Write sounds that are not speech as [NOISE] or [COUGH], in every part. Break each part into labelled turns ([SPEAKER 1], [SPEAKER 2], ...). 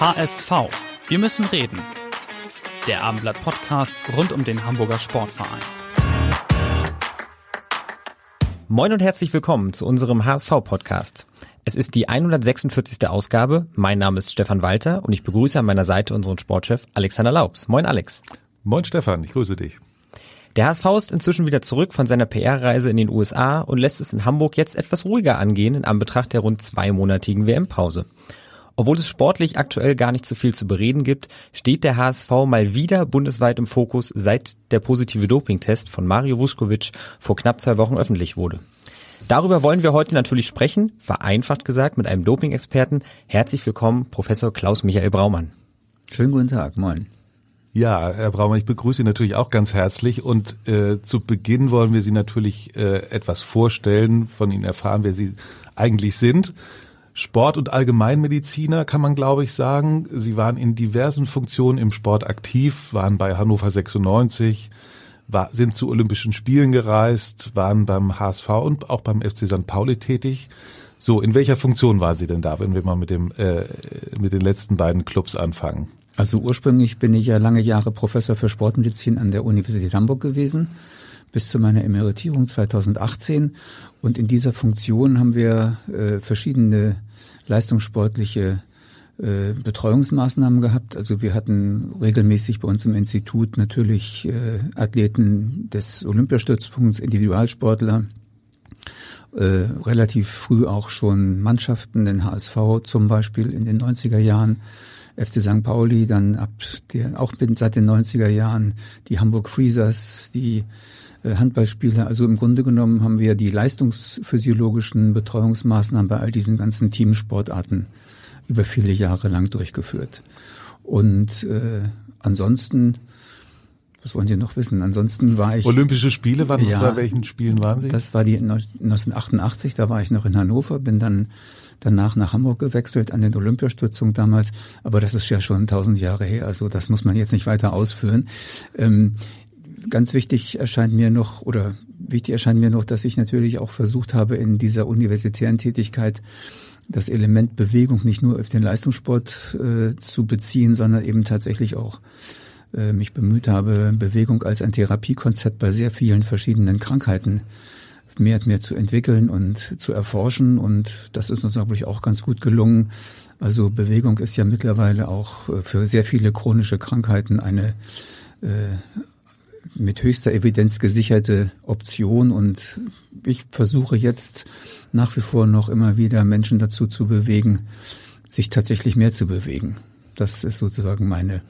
[SPEAKER 1] HSV. Wir müssen reden. Der Abendblatt Podcast rund um den Hamburger Sportverein.
[SPEAKER 2] Moin und herzlich willkommen zu unserem HSV-Podcast. Es ist die 146. Ausgabe. Mein Name ist Stefan Walter und ich begrüße an meiner Seite unseren Sportchef Alexander Laubs. Moin Alex.
[SPEAKER 3] Moin Stefan, ich grüße dich.
[SPEAKER 2] Der HSV ist inzwischen wieder zurück von seiner PR-Reise in den USA und lässt es in Hamburg jetzt etwas ruhiger angehen in Anbetracht der rund zweimonatigen WM-Pause. Obwohl es sportlich aktuell gar nicht so viel zu bereden gibt, steht der HSV mal wieder bundesweit im Fokus, seit der positive Dopingtest von Mario Vuskovic vor knapp zwei Wochen öffentlich wurde. Darüber wollen wir heute natürlich sprechen, vereinfacht gesagt mit einem Doping-Experten. Herzlich willkommen, Professor Klaus Michael Braumann.
[SPEAKER 4] Schönen guten Tag, moin.
[SPEAKER 3] Ja, Herr Braumann, ich begrüße Sie natürlich auch ganz herzlich und äh, zu Beginn wollen wir Sie natürlich äh, etwas vorstellen, von Ihnen erfahren, wer Sie eigentlich sind. Sport- und Allgemeinmediziner kann man, glaube ich, sagen. Sie waren in diversen Funktionen im Sport aktiv, waren bei Hannover 96, war, sind zu Olympischen Spielen gereist, waren beim HSV und auch beim FC St. Pauli tätig. So, in welcher Funktion war Sie denn da, wenn wir mal mit dem äh, mit den letzten beiden Clubs anfangen?
[SPEAKER 4] Also ursprünglich bin ich ja lange Jahre Professor für Sportmedizin an der Universität Hamburg gewesen bis zu meiner Emeritierung 2018. Und in dieser Funktion haben wir äh, verschiedene leistungssportliche äh, Betreuungsmaßnahmen gehabt. Also wir hatten regelmäßig bei uns im Institut natürlich äh, Athleten des Olympiastützpunkts, Individualsportler, äh, relativ früh auch schon Mannschaften, den HSV zum Beispiel in den 90er Jahren, FC St. Pauli, dann ab der, auch seit den 90er Jahren die Hamburg Freezers, die Handballspieler. Also im Grunde genommen haben wir die leistungsphysiologischen Betreuungsmaßnahmen bei all diesen ganzen Teamsportarten über viele Jahre lang durchgeführt. Und äh, ansonsten, was wollen Sie noch wissen? Ansonsten war ich.
[SPEAKER 3] Olympische Spiele, wann, ja, bei welchen Spielen waren Sie?
[SPEAKER 4] Das war die 1988, da war ich noch in Hannover, bin dann danach nach Hamburg gewechselt an den Olympiastützung damals, aber das ist ja schon tausend Jahre her, also das muss man jetzt nicht weiter ausführen. Ähm, ganz wichtig erscheint mir noch, oder wichtig erscheint mir noch, dass ich natürlich auch versucht habe, in dieser universitären Tätigkeit das Element Bewegung nicht nur auf den Leistungssport äh, zu beziehen, sondern eben tatsächlich auch äh, mich bemüht habe, Bewegung als ein Therapiekonzept bei sehr vielen verschiedenen Krankheiten mehr und mehr zu entwickeln und zu erforschen. Und das ist uns, glaube ich, auch ganz gut gelungen. Also Bewegung ist ja mittlerweile auch äh, für sehr viele chronische Krankheiten eine äh, mit höchster Evidenz gesicherte Option und ich versuche jetzt nach wie vor noch immer wieder Menschen dazu zu bewegen, sich tatsächlich mehr zu bewegen. Das ist sozusagen meine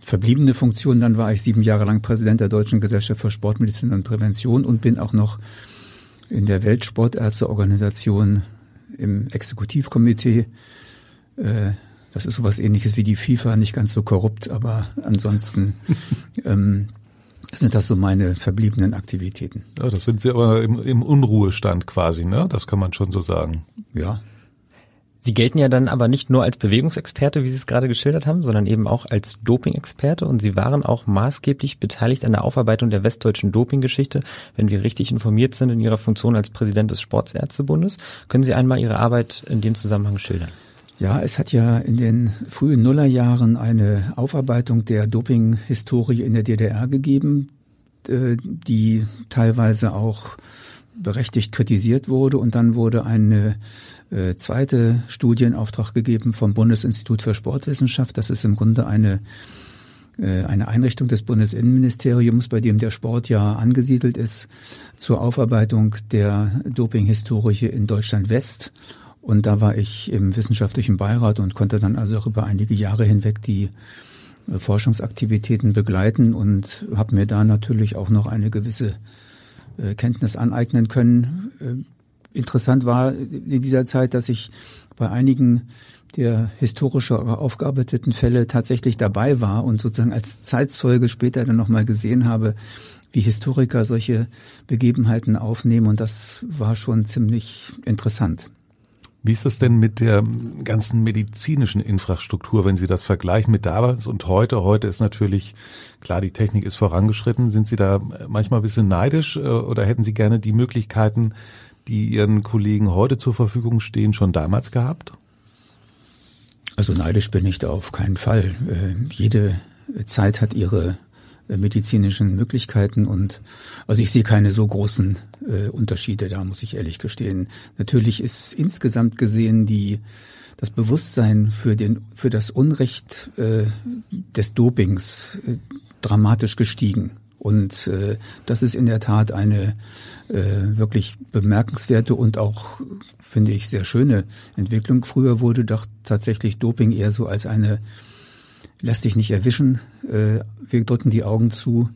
[SPEAKER 4] verbliebene Funktion. Dann war ich sieben Jahre lang Präsident der Deutschen Gesellschaft für Sportmedizin und Prävention und bin auch noch in der Weltsportärzteorganisation im Exekutivkomitee. Äh, das ist sowas ähnliches wie die FIFA, nicht ganz so korrupt, aber ansonsten [LAUGHS] ähm, sind das so meine verbliebenen Aktivitäten.
[SPEAKER 3] Ja, das sind Sie aber im, im Unruhestand quasi, ne? Das kann man schon so sagen.
[SPEAKER 4] Ja.
[SPEAKER 2] Sie gelten ja dann aber nicht nur als Bewegungsexperte, wie Sie es gerade geschildert haben, sondern eben auch als Dopingexperte und Sie waren auch maßgeblich beteiligt an der Aufarbeitung der westdeutschen Dopinggeschichte, wenn wir richtig informiert sind in Ihrer Funktion als Präsident des Sportsärztebundes. Können Sie einmal Ihre Arbeit in dem Zusammenhang schildern?
[SPEAKER 4] Ja, es hat ja in den frühen Nullerjahren eine Aufarbeitung der Dopinghistorie in der DDR gegeben, die teilweise auch berechtigt kritisiert wurde. Und dann wurde eine äh, zweite Studienauftrag gegeben vom Bundesinstitut für Sportwissenschaft. Das ist im Grunde eine äh, eine Einrichtung des Bundesinnenministeriums, bei dem der Sport ja angesiedelt ist, zur Aufarbeitung der Dopinghistorie in Deutschland West. Und da war ich im wissenschaftlichen Beirat und konnte dann also auch über einige Jahre hinweg die äh, Forschungsaktivitäten begleiten und habe mir da natürlich auch noch eine gewisse äh, Kenntnis aneignen können. Äh, interessant war in dieser Zeit, dass ich bei einigen der historisch aufgearbeiteten Fälle tatsächlich dabei war und sozusagen als Zeitzeuge später dann nochmal gesehen habe, wie Historiker solche Begebenheiten aufnehmen und das war schon ziemlich interessant.
[SPEAKER 3] Wie ist das denn mit der ganzen medizinischen Infrastruktur, wenn Sie das vergleichen mit damals und heute? Heute ist natürlich, klar, die Technik ist vorangeschritten. Sind Sie da manchmal ein bisschen neidisch äh, oder hätten Sie gerne die Möglichkeiten, die Ihren Kollegen heute zur Verfügung stehen, schon damals gehabt?
[SPEAKER 4] Also neidisch bin ich da auf keinen Fall. Äh, jede Zeit hat ihre medizinischen Möglichkeiten und also ich sehe keine so großen äh, Unterschiede da, muss ich ehrlich gestehen. Natürlich ist insgesamt gesehen die das Bewusstsein für den für das Unrecht äh, des Dopings äh, dramatisch gestiegen. Und äh, das ist in der Tat eine äh, wirklich bemerkenswerte und auch, finde ich, sehr schöne Entwicklung. Früher wurde doch tatsächlich Doping eher so als eine lass dich nicht erwischen, äh, wir drücken die Augen zu,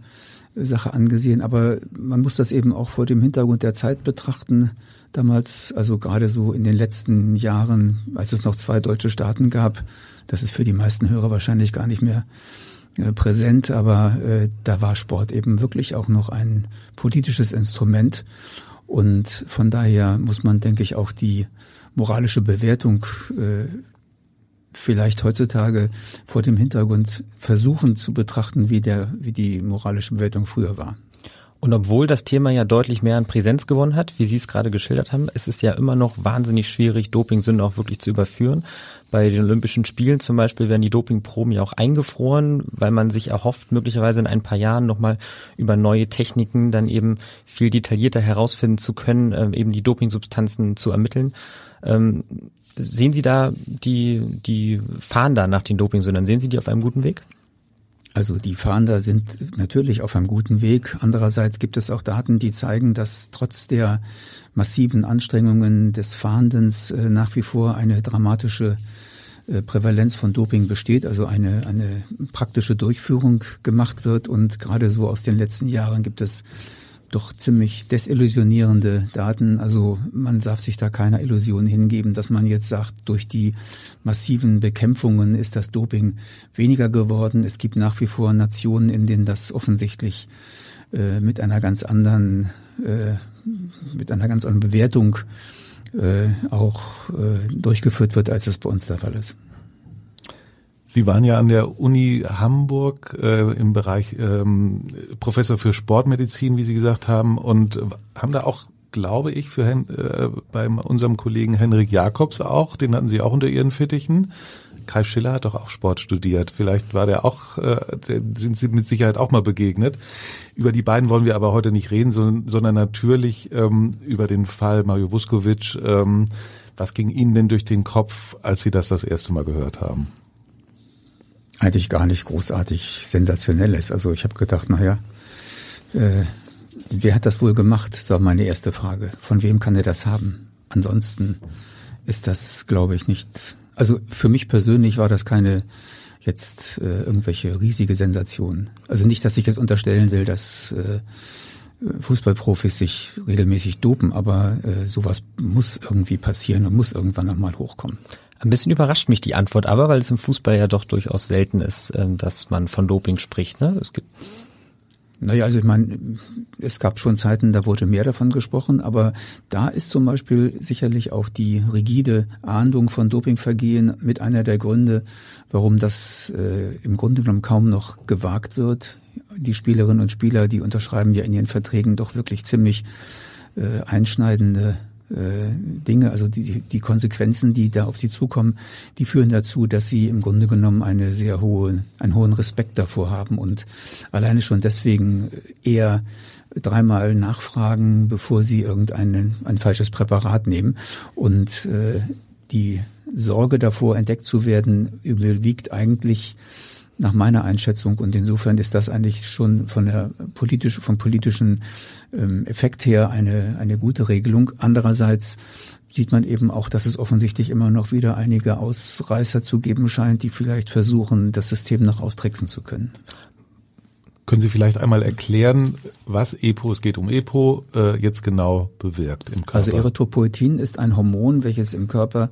[SPEAKER 4] Sache angesehen. Aber man muss das eben auch vor dem Hintergrund der Zeit betrachten. Damals, also gerade so in den letzten Jahren, als es noch zwei deutsche Staaten gab, das ist für die meisten Hörer wahrscheinlich gar nicht mehr äh, präsent, aber äh, da war Sport eben wirklich auch noch ein politisches Instrument. Und von daher muss man, denke ich, auch die moralische Bewertung äh, vielleicht heutzutage vor dem Hintergrund versuchen zu betrachten, wie der, wie die moralische Bewertung früher war.
[SPEAKER 2] Und obwohl das Thema ja deutlich mehr an Präsenz gewonnen hat, wie Sie es gerade geschildert haben, ist es ja immer noch wahnsinnig schwierig, Dopingsünden auch wirklich zu überführen. Bei den Olympischen Spielen zum Beispiel werden die Dopingproben ja auch eingefroren, weil man sich erhofft, möglicherweise in ein paar Jahren nochmal über neue Techniken dann eben viel detaillierter herausfinden zu können, äh, eben die Dopingsubstanzen zu ermitteln. Sehen Sie da die, die fahren da nach den Dopingsündern, sehen Sie die auf einem guten Weg?
[SPEAKER 4] Also die Fahnder sind natürlich auf einem guten Weg. Andererseits gibt es auch Daten, die zeigen, dass trotz der massiven Anstrengungen des Fahndens äh, nach wie vor eine dramatische äh, Prävalenz von Doping besteht, also eine, eine praktische Durchführung gemacht wird. Und gerade so aus den letzten Jahren gibt es doch ziemlich desillusionierende Daten. Also man darf sich da keiner Illusion hingeben, dass man jetzt sagt, durch die massiven Bekämpfungen ist das Doping weniger geworden. Es gibt nach wie vor Nationen, in denen das offensichtlich äh, mit einer ganz anderen, äh, mit einer ganz anderen Bewertung äh, auch äh, durchgeführt wird, als es bei uns der Fall ist.
[SPEAKER 3] Sie waren ja an der Uni Hamburg äh, im Bereich ähm, Professor für Sportmedizin, wie Sie gesagt haben, und haben da auch, glaube ich, für äh, bei unserem Kollegen Henrik Jakobs auch, den hatten Sie auch unter Ihren Fittichen. Kai Schiller hat doch auch Sport studiert. Vielleicht war der auch, äh, sind Sie mit Sicherheit auch mal begegnet. Über die beiden wollen wir aber heute nicht reden, sondern, sondern natürlich ähm, über den Fall Mario Vuskovic. Ähm, was ging Ihnen denn durch den Kopf, als Sie das das erste Mal gehört haben?
[SPEAKER 4] Eigentlich gar nicht großartig sensationelles. Also ich habe gedacht, naja, äh, wer hat das wohl gemacht? Das war meine erste Frage. Von wem kann er das haben? Ansonsten ist das, glaube ich, nicht. Also für mich persönlich war das keine jetzt äh, irgendwelche riesige Sensation. Also nicht, dass ich jetzt unterstellen will, dass äh, Fußballprofis sich regelmäßig dopen, aber äh, sowas muss irgendwie passieren und muss irgendwann nochmal hochkommen.
[SPEAKER 2] Ein bisschen überrascht mich die Antwort aber, weil es im Fußball ja doch durchaus selten ist, ähm, dass man von Doping spricht. Ne? Es gibt
[SPEAKER 4] naja, also ich meine, es gab schon Zeiten, da wurde mehr davon gesprochen, aber da ist zum Beispiel sicherlich auch die rigide Ahndung von Dopingvergehen mit einer der Gründe, warum das äh, im Grunde genommen kaum noch gewagt wird. Die Spielerinnen und Spieler, die unterschreiben ja in ihren Verträgen doch wirklich ziemlich äh, einschneidende Dinge, also die, die Konsequenzen, die da auf sie zukommen, die führen dazu, dass sie im Grunde genommen eine sehr hohe, einen hohen Respekt davor haben und alleine schon deswegen eher dreimal nachfragen, bevor sie irgendein ein falsches Präparat nehmen. Und äh, die Sorge davor, entdeckt zu werden, überwiegt eigentlich nach meiner Einschätzung. Und insofern ist das eigentlich schon von der politisch, vom politischen ähm, Effekt her eine, eine gute Regelung. Andererseits sieht man eben auch, dass es offensichtlich immer noch wieder einige Ausreißer zu geben scheint, die vielleicht versuchen, das System noch austricksen zu können.
[SPEAKER 3] Können Sie vielleicht einmal erklären, was EPO, es geht um EPO, äh, jetzt genau bewirkt im Körper?
[SPEAKER 4] Also Erythropoetin ist ein Hormon, welches im Körper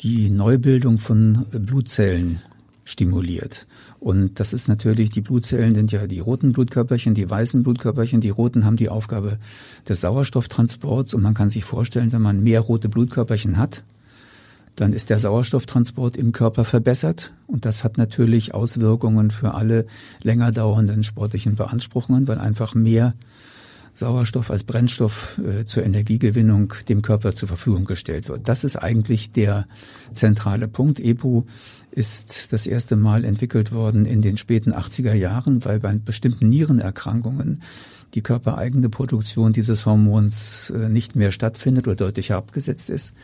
[SPEAKER 4] die Neubildung von Blutzellen stimuliert. Und das ist natürlich, die Blutzellen sind ja die roten Blutkörperchen, die weißen Blutkörperchen. Die roten haben die Aufgabe des Sauerstofftransports und man kann sich vorstellen, wenn man mehr rote Blutkörperchen hat, dann ist der Sauerstofftransport im Körper verbessert und das hat natürlich Auswirkungen für alle länger dauernden sportlichen Beanspruchungen, weil einfach mehr Sauerstoff als Brennstoff äh, zur Energiegewinnung dem Körper zur Verfügung gestellt wird. Das ist eigentlich der zentrale Punkt. EPO ist das erste Mal entwickelt worden in den späten 80er Jahren, weil bei bestimmten Nierenerkrankungen die körpereigene Produktion dieses Hormons äh, nicht mehr stattfindet oder deutlich abgesetzt ist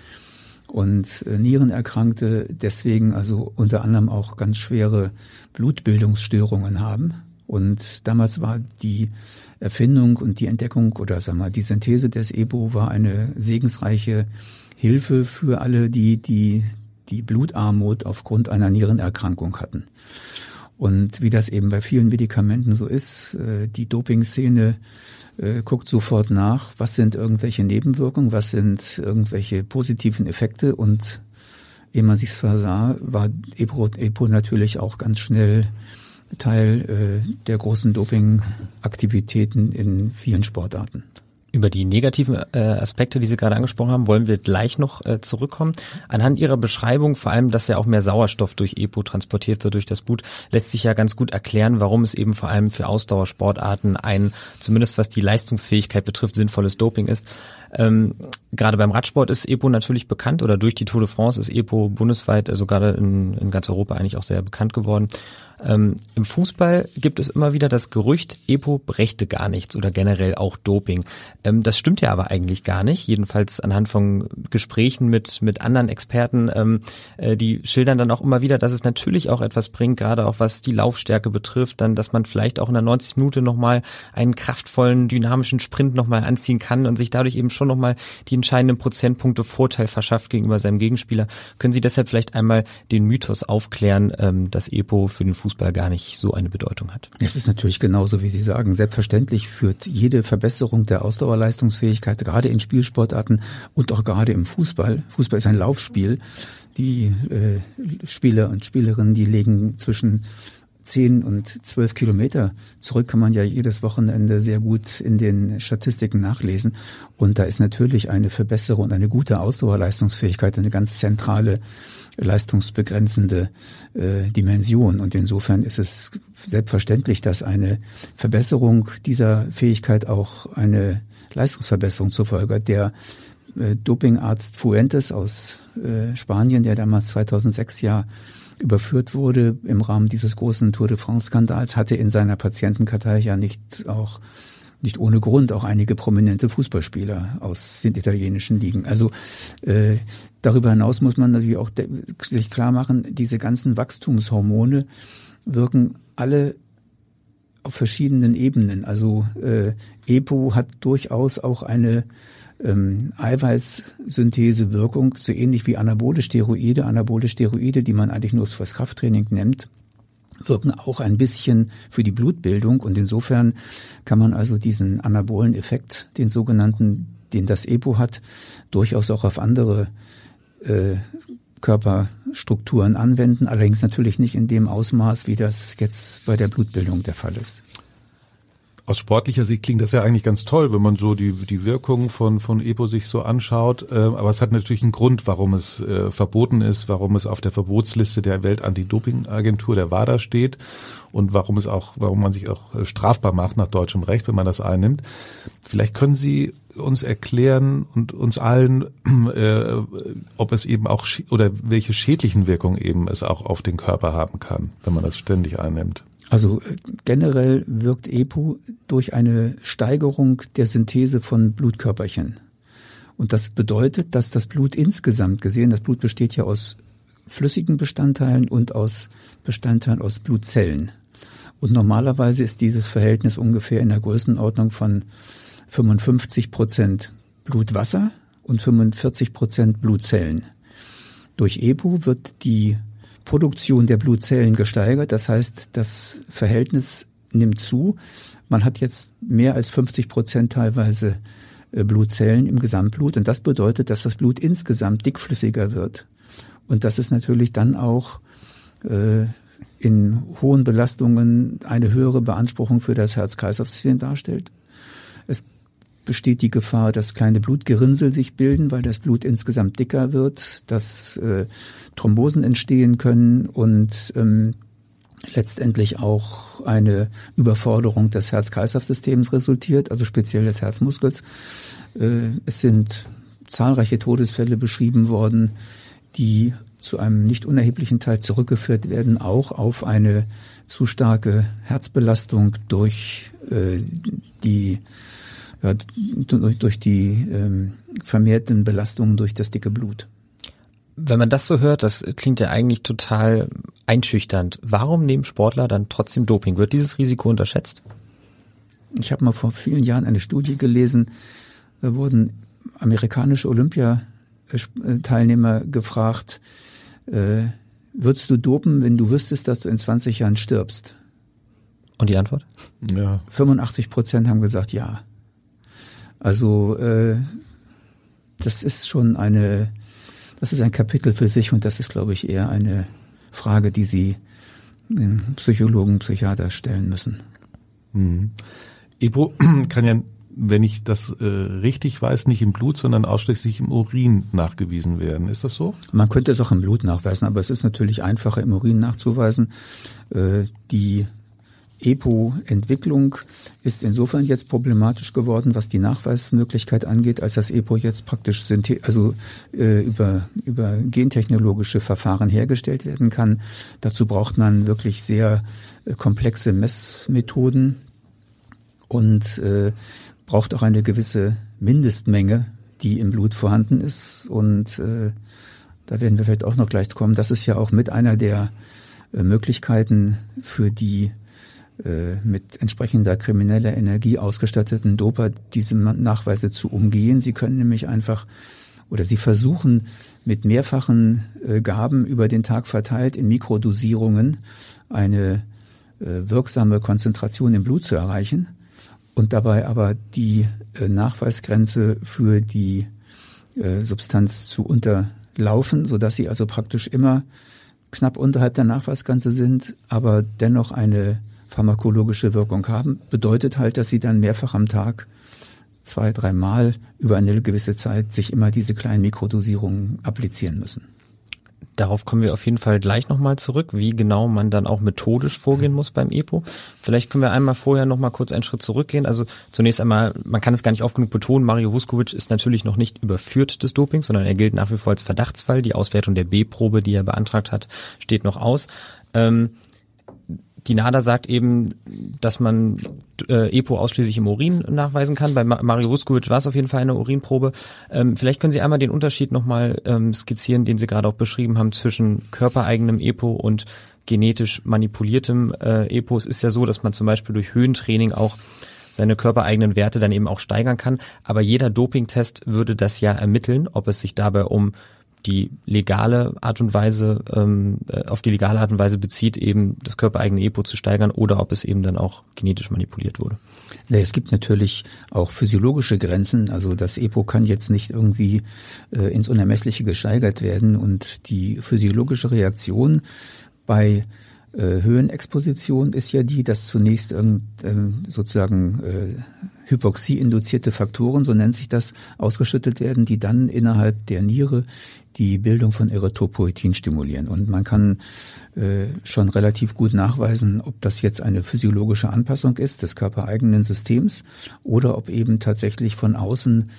[SPEAKER 4] und äh, Nierenerkrankte deswegen also unter anderem auch ganz schwere Blutbildungsstörungen haben. Und damals war die Erfindung und die Entdeckung oder sag mal die Synthese des EBO war eine segensreiche Hilfe für alle, die die die Blutarmut aufgrund einer Nierenerkrankung hatten. Und wie das eben bei vielen Medikamenten so ist, äh, die Dopingszene äh, guckt sofort nach, was sind irgendwelche Nebenwirkungen, was sind irgendwelche positiven Effekte und ehe man sich's versah, war EPO, EPO natürlich auch ganz schnell Teil äh, der großen Dopingaktivitäten in vielen Sportarten.
[SPEAKER 2] Über die negativen äh, Aspekte, die Sie gerade angesprochen haben, wollen wir gleich noch äh, zurückkommen. Anhand Ihrer Beschreibung, vor allem, dass ja auch mehr Sauerstoff durch EPO transportiert wird durch das Blut, lässt sich ja ganz gut erklären, warum es eben vor allem für Ausdauersportarten ein, zumindest was die Leistungsfähigkeit betrifft, sinnvolles Doping ist. Ähm, gerade beim Radsport ist EPO natürlich bekannt oder durch die Tour de France ist EPO bundesweit, also gerade in, in ganz Europa eigentlich auch sehr bekannt geworden. Ähm, Im Fußball gibt es immer wieder das Gerücht, EPO brächte gar nichts oder generell auch Doping. Ähm, das stimmt ja aber eigentlich gar nicht. Jedenfalls anhand von Gesprächen mit, mit anderen Experten, ähm, äh, die schildern dann auch immer wieder, dass es natürlich auch etwas bringt, gerade auch was die Laufstärke betrifft, dann, dass man vielleicht auch in der 90 Minute nochmal einen kraftvollen, dynamischen Sprint nochmal anziehen kann und sich dadurch eben schon nochmal die entscheidenden Prozentpunkte Vorteil verschafft gegenüber seinem Gegenspieler. Können Sie deshalb vielleicht einmal den Mythos aufklären, ähm, dass EPO für den Fußball Fußball gar nicht so eine Bedeutung hat.
[SPEAKER 4] Es ist natürlich genauso, wie Sie sagen. Selbstverständlich führt jede Verbesserung der Ausdauerleistungsfähigkeit gerade in Spielsportarten und auch gerade im Fußball. Fußball ist ein Laufspiel. Die äh, Spieler und Spielerinnen, die legen zwischen 10 und 12 Kilometer zurück kann man ja jedes Wochenende sehr gut in den Statistiken nachlesen. Und da ist natürlich eine Verbesserung und eine gute Ausdauerleistungsfähigkeit eine ganz zentrale leistungsbegrenzende äh, Dimension. Und insofern ist es selbstverständlich, dass eine Verbesserung dieser Fähigkeit auch eine Leistungsverbesserung zur Folge hat. Der äh, Dopingarzt Fuentes aus äh, Spanien, der damals 2006 ja überführt wurde im Rahmen dieses großen Tour de France-Skandals, hatte in seiner Patientenkartei ja nicht auch nicht ohne Grund auch einige prominente Fußballspieler aus den italienischen Ligen. Also äh, darüber hinaus muss man natürlich auch sich klar machen, diese ganzen Wachstumshormone wirken alle auf verschiedenen Ebenen. Also äh, EPO hat durchaus auch eine ähm, Eiweißsynthesewirkung, so ähnlich wie anabole Steroide. Anabole Steroide, die man eigentlich nur fürs Krafttraining nimmt, wirken auch ein bisschen für die Blutbildung und insofern kann man also diesen anabolen Effekt, den sogenannten, den das EPO hat, durchaus auch auf andere äh, Körperstrukturen anwenden, allerdings natürlich nicht in dem Ausmaß, wie das jetzt bei der Blutbildung der Fall ist.
[SPEAKER 3] Aus sportlicher Sicht klingt das ja eigentlich ganz toll, wenn man so die, die Wirkung von, von EPO sich so anschaut. Äh, aber es hat natürlich einen Grund, warum es äh, verboten ist, warum es auf der Verbotsliste der Weltantidopingagentur, der WADA steht und warum es auch, warum man sich auch äh, strafbar macht nach deutschem Recht, wenn man das einnimmt. Vielleicht können Sie uns erklären und uns allen, äh, ob es eben auch oder welche schädlichen Wirkungen eben es auch auf den Körper haben kann, wenn man das ständig einnimmt.
[SPEAKER 4] Also äh, generell wirkt EPO durch eine Steigerung der Synthese von Blutkörperchen. Und das bedeutet, dass das Blut insgesamt gesehen, das Blut besteht ja aus flüssigen Bestandteilen und aus Bestandteilen aus Blutzellen. Und normalerweise ist dieses Verhältnis ungefähr in der Größenordnung von 55 Prozent Blutwasser und 45 Prozent Blutzellen. Durch EPO wird die Produktion der Blutzellen gesteigert. Das heißt, das Verhältnis nimmt zu. Man hat jetzt mehr als 50 Prozent teilweise äh, Blutzellen im Gesamtblut und das bedeutet, dass das Blut insgesamt dickflüssiger wird. Und das ist natürlich dann auch äh, in hohen Belastungen eine höhere Beanspruchung für das Herz-Kreislauf-System darstellt. Es besteht die Gefahr, dass kleine Blutgerinnsel sich bilden, weil das Blut insgesamt dicker wird, dass äh, Thrombosen entstehen können und ähm, letztendlich auch eine Überforderung des Herz-Kreislauf-Systems resultiert, also speziell des Herzmuskels. Äh, es sind zahlreiche Todesfälle beschrieben worden, die zu einem nicht unerheblichen Teil zurückgeführt werden, auch auf eine zu starke Herzbelastung durch äh, die ja, durch die ähm, vermehrten Belastungen durch das dicke Blut.
[SPEAKER 2] Wenn man das so hört, das klingt ja eigentlich total einschüchternd. Warum nehmen Sportler dann trotzdem Doping? Wird dieses Risiko unterschätzt?
[SPEAKER 4] Ich habe mal vor vielen Jahren eine Studie gelesen, da wurden amerikanische Olympiateilnehmer gefragt, äh, würdest du dopen, wenn du wüsstest, dass du in 20 Jahren stirbst?
[SPEAKER 2] Und die Antwort?
[SPEAKER 4] Ja. 85 Prozent haben gesagt ja. Also äh, das ist schon eine, das ist ein Kapitel für sich und das ist, glaube ich, eher eine Frage, die Sie den Psychologen, Psychiater stellen müssen.
[SPEAKER 3] Mhm. EPO [CLEARS THROAT] kann ja, wenn ich das äh, richtig weiß, nicht im Blut, sondern ausschließlich im Urin nachgewiesen werden. Ist das so?
[SPEAKER 4] Man könnte es auch im Blut nachweisen, aber es ist natürlich einfacher im Urin nachzuweisen. Äh, die EPO-Entwicklung ist insofern jetzt problematisch geworden, was die Nachweismöglichkeit angeht, als das EPO jetzt praktisch also äh, über, über gentechnologische Verfahren hergestellt werden kann. Dazu braucht man wirklich sehr äh, komplexe Messmethoden und äh, braucht auch eine gewisse Mindestmenge, die im Blut vorhanden ist. Und äh, da werden wir vielleicht auch noch gleich kommen. Das ist ja auch mit einer der äh, Möglichkeiten für die mit entsprechender krimineller Energie ausgestatteten Doper diese Nachweise zu umgehen. Sie können nämlich einfach oder sie versuchen mit mehrfachen äh, Gaben über den Tag verteilt in Mikrodosierungen eine äh, wirksame Konzentration im Blut zu erreichen und dabei aber die Nachweisgrenze für die Substanz zu unterlaufen, so dass sie also praktisch immer knapp unterhalb der Nachweisgrenze sind, aber dennoch eine pharmakologische Wirkung haben, bedeutet halt, dass sie dann mehrfach am Tag zwei, dreimal über eine gewisse Zeit sich immer diese kleinen Mikrodosierungen applizieren müssen.
[SPEAKER 2] Darauf kommen wir auf jeden Fall gleich nochmal zurück, wie genau man dann auch methodisch vorgehen muss beim EPO. Vielleicht können wir einmal vorher nochmal kurz einen Schritt zurückgehen. Also zunächst einmal, man kann es gar nicht oft genug betonen, Mario Vuskovic ist natürlich noch nicht überführt des Dopings, sondern er gilt nach wie vor als Verdachtsfall. Die Auswertung der B-Probe, die er beantragt hat, steht noch aus. Ähm, die NADA sagt eben, dass man äh, EPO ausschließlich im Urin nachweisen kann. Bei Mario Vuskovic war es auf jeden Fall eine Urinprobe. Ähm, vielleicht können Sie einmal den Unterschied nochmal ähm, skizzieren, den Sie gerade auch beschrieben haben, zwischen körpereigenem EPO und genetisch manipuliertem äh, EPO. Es ist ja so, dass man zum Beispiel durch Höhentraining auch seine körpereigenen Werte dann eben auch steigern kann. Aber jeder Dopingtest würde das ja ermitteln, ob es sich dabei um die legale Art und Weise, ähm, äh, auf die legale Art und Weise bezieht, eben das körpereigene EPO zu steigern oder ob es eben dann auch genetisch manipuliert wurde.
[SPEAKER 4] Es gibt natürlich auch physiologische Grenzen. Also das EPO kann jetzt nicht irgendwie äh, ins Unermessliche gesteigert werden und die physiologische Reaktion bei äh, Höhenexposition ist ja die, dass zunächst irgend, äh, sozusagen äh, Hypoxie-induzierte Faktoren, so nennt sich das, ausgeschüttet werden, die dann innerhalb der Niere die Bildung von Erythropoetin stimulieren. Und man kann äh, schon relativ gut nachweisen, ob das jetzt eine physiologische Anpassung ist des körpereigenen Systems oder ob eben tatsächlich von außen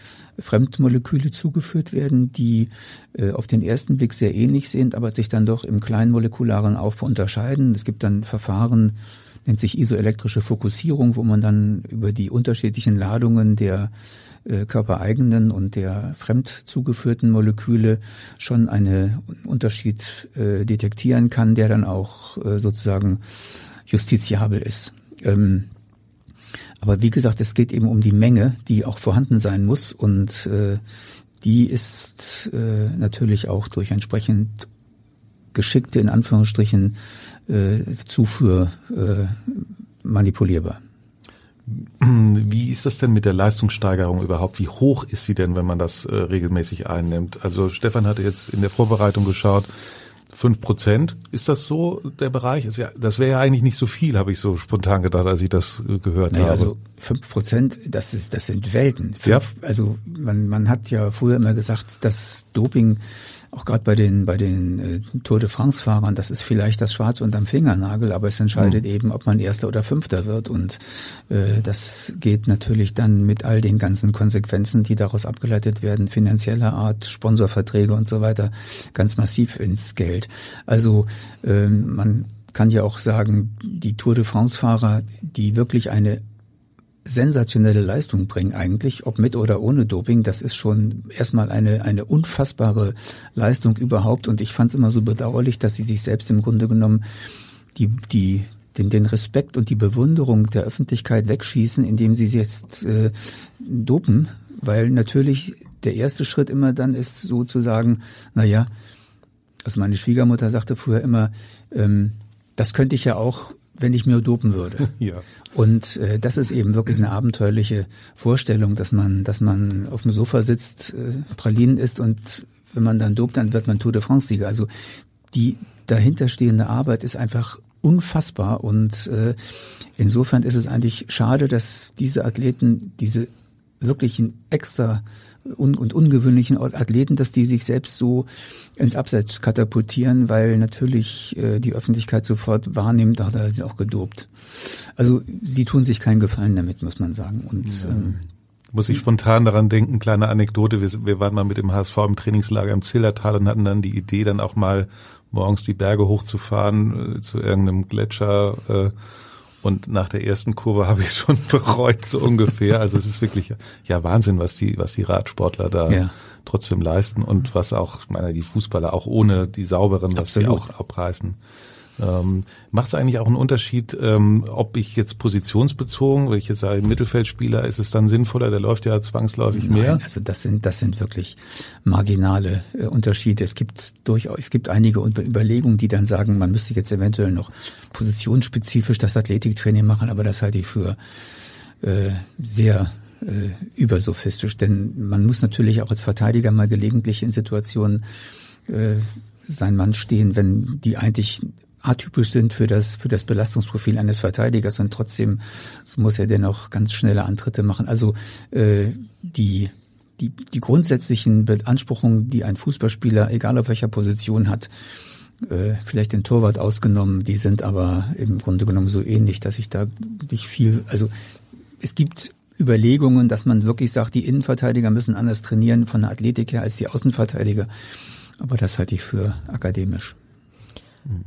[SPEAKER 4] Fremdmoleküle zugeführt werden, die äh, auf den ersten Blick sehr ähnlich sind, aber sich dann doch im kleinmolekularen Aufbau unterscheiden. Es gibt dann Verfahren, nennt sich isoelektrische Fokussierung, wo man dann über die unterschiedlichen Ladungen der äh, körpereigenen und der fremd zugeführten Moleküle schon einen Unterschied äh, detektieren kann, der dann auch äh, sozusagen justiziabel ist. Ähm, aber wie gesagt, es geht eben um die Menge, die auch vorhanden sein muss und äh, die ist äh, natürlich auch durch entsprechend geschickte, in Anführungsstrichen, äh, Zufuhr äh, manipulierbar.
[SPEAKER 3] Wie ist das denn mit der Leistungssteigerung überhaupt? Wie hoch ist sie denn, wenn man das äh, regelmäßig einnimmt? Also Stefan hatte jetzt in der Vorbereitung geschaut, Fünf Prozent, ist das so der Bereich? Ist ja, das wäre ja eigentlich nicht so viel, habe ich so spontan gedacht, als ich das äh, gehört naja, habe.
[SPEAKER 4] Also fünf Prozent, das ist, das sind Welten. Fünf, ja. Also man, man hat ja früher immer gesagt, dass Doping auch gerade bei den bei den äh, Tour de France Fahrern, das ist vielleicht das Schwarz unterm Fingernagel, aber es entscheidet mhm. eben, ob man Erster oder Fünfter wird und äh, das geht natürlich dann mit all den ganzen Konsequenzen, die daraus abgeleitet werden, finanzieller Art, Sponsorverträge und so weiter, ganz massiv ins Geld. Also äh, man kann ja auch sagen, die Tour de France Fahrer, die wirklich eine sensationelle Leistung bringen eigentlich, ob mit oder ohne Doping. Das ist schon erstmal eine, eine unfassbare Leistung überhaupt. Und ich fand es immer so bedauerlich, dass sie sich selbst im Grunde genommen die, die, den, den Respekt und die Bewunderung der Öffentlichkeit wegschießen, indem sie jetzt äh, dopen, weil natürlich der erste Schritt immer dann ist, so zu sagen, na ja, also meine Schwiegermutter sagte früher immer, ähm, das könnte ich ja auch wenn ich mir dopen würde. [LAUGHS] ja. Und äh, das ist eben wirklich eine abenteuerliche Vorstellung, dass man, dass man auf dem Sofa sitzt, äh, Pralinen isst und wenn man dann dopt, dann wird man Tour de France-Sieger. Also die dahinterstehende Arbeit ist einfach unfassbar und äh, insofern ist es eigentlich schade, dass diese Athleten diese wirklichen extra un und ungewöhnlichen Athleten, dass die sich selbst so ins Abseits katapultieren, weil natürlich äh, die Öffentlichkeit sofort wahrnimmt, da hat er sie auch gedopt. Also sie tun sich keinen Gefallen damit, muss man sagen. Und
[SPEAKER 3] ja. ähm, muss ich spontan daran denken, kleine Anekdote, wir, wir waren mal mit dem HSV im Trainingslager im Zillertal und hatten dann die Idee, dann auch mal morgens die Berge hochzufahren äh, zu irgendeinem Gletscher. Äh, und nach der ersten Kurve habe ich schon [LAUGHS] bereut, so ungefähr. Also es ist wirklich ja Wahnsinn, was die, was die Radsportler da ja. trotzdem leisten und was auch, ich meine, die Fußballer auch ohne die sauberen, was sie auch abreißen. Ähm, Macht es eigentlich auch einen Unterschied, ähm, ob ich jetzt positionsbezogen, wenn ich jetzt sage Mittelfeldspieler, ist es dann sinnvoller, der läuft ja zwangsläufig Nein, mehr?
[SPEAKER 4] Also das sind das sind wirklich marginale äh, Unterschiede. Es gibt durchaus es gibt einige Überlegungen, die dann sagen, man müsste jetzt eventuell noch positionsspezifisch das Athletiktraining machen, aber das halte ich für äh, sehr äh, übersophistisch, denn man muss natürlich auch als Verteidiger mal gelegentlich in Situationen äh, sein Mann stehen, wenn die eigentlich atypisch sind für das, für das Belastungsprofil eines Verteidigers und trotzdem muss er dennoch ganz schnelle Antritte machen. Also äh, die, die, die grundsätzlichen Beanspruchungen, die ein Fußballspieler, egal auf welcher Position hat, äh, vielleicht den Torwart ausgenommen, die sind aber im Grunde genommen so ähnlich, dass ich da nicht viel, also es gibt Überlegungen, dass man wirklich sagt, die Innenverteidiger müssen anders trainieren von der Athletik her als die Außenverteidiger. Aber das halte ich für akademisch.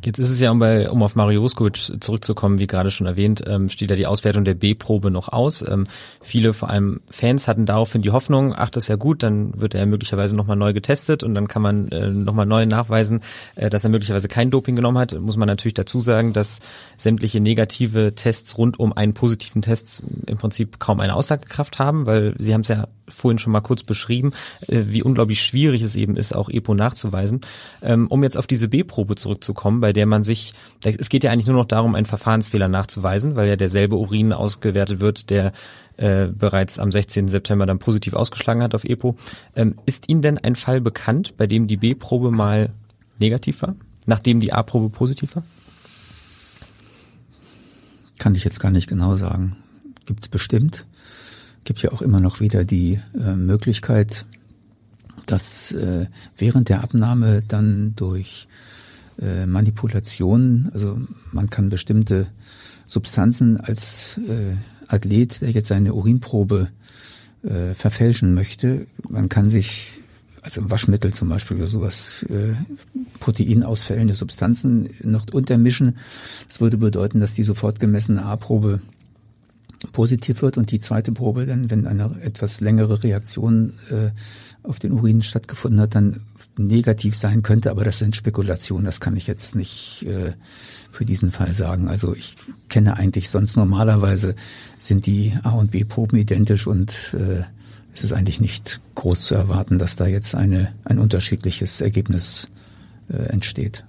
[SPEAKER 2] Jetzt ist es ja, um, bei, um auf Mario Vuskovic zurückzukommen, wie gerade schon erwähnt, ähm, steht ja die Auswertung der B-Probe noch aus. Ähm, viele, vor allem Fans, hatten daraufhin die Hoffnung, ach, das ist ja gut, dann wird er möglicherweise nochmal neu getestet und dann kann man äh, nochmal neu nachweisen, äh, dass er möglicherweise kein Doping genommen hat. Muss man natürlich dazu sagen, dass sämtliche negative Tests rund um einen positiven Test im Prinzip kaum eine Aussagekraft haben, weil Sie haben es ja vorhin schon mal kurz beschrieben, äh, wie unglaublich schwierig es eben ist, auch EPO nachzuweisen. Ähm, um jetzt auf diese B-Probe zurückzukommen, bei der man sich, es geht ja eigentlich nur noch darum, einen Verfahrensfehler nachzuweisen, weil ja derselbe Urin ausgewertet wird, der äh, bereits am 16. September dann positiv ausgeschlagen hat auf EPO. Ähm, ist Ihnen denn ein Fall bekannt, bei dem die B-Probe mal negativ war, nachdem die A-Probe positiv war?
[SPEAKER 4] Kann ich jetzt gar nicht genau sagen. Gibt's bestimmt gibt ja auch immer noch wieder die äh, Möglichkeit, dass äh, während der Abnahme dann durch äh, Manipulation, also man kann bestimmte Substanzen als äh, Athlet, der jetzt seine Urinprobe äh, verfälschen möchte, man kann sich also Waschmittel zum Beispiel oder sowas, äh, proteinausfällende Substanzen noch untermischen. Das würde bedeuten, dass die sofort gemessene A-Probe positiv wird und die zweite Probe dann, wenn eine etwas längere Reaktion äh, auf den Urin stattgefunden hat, dann negativ sein könnte, aber das sind Spekulationen, das kann ich jetzt nicht äh, für diesen Fall sagen. Also ich kenne eigentlich sonst normalerweise sind die A und B Proben identisch und äh, es ist eigentlich nicht groß zu erwarten, dass da jetzt eine ein unterschiedliches Ergebnis äh, entsteht.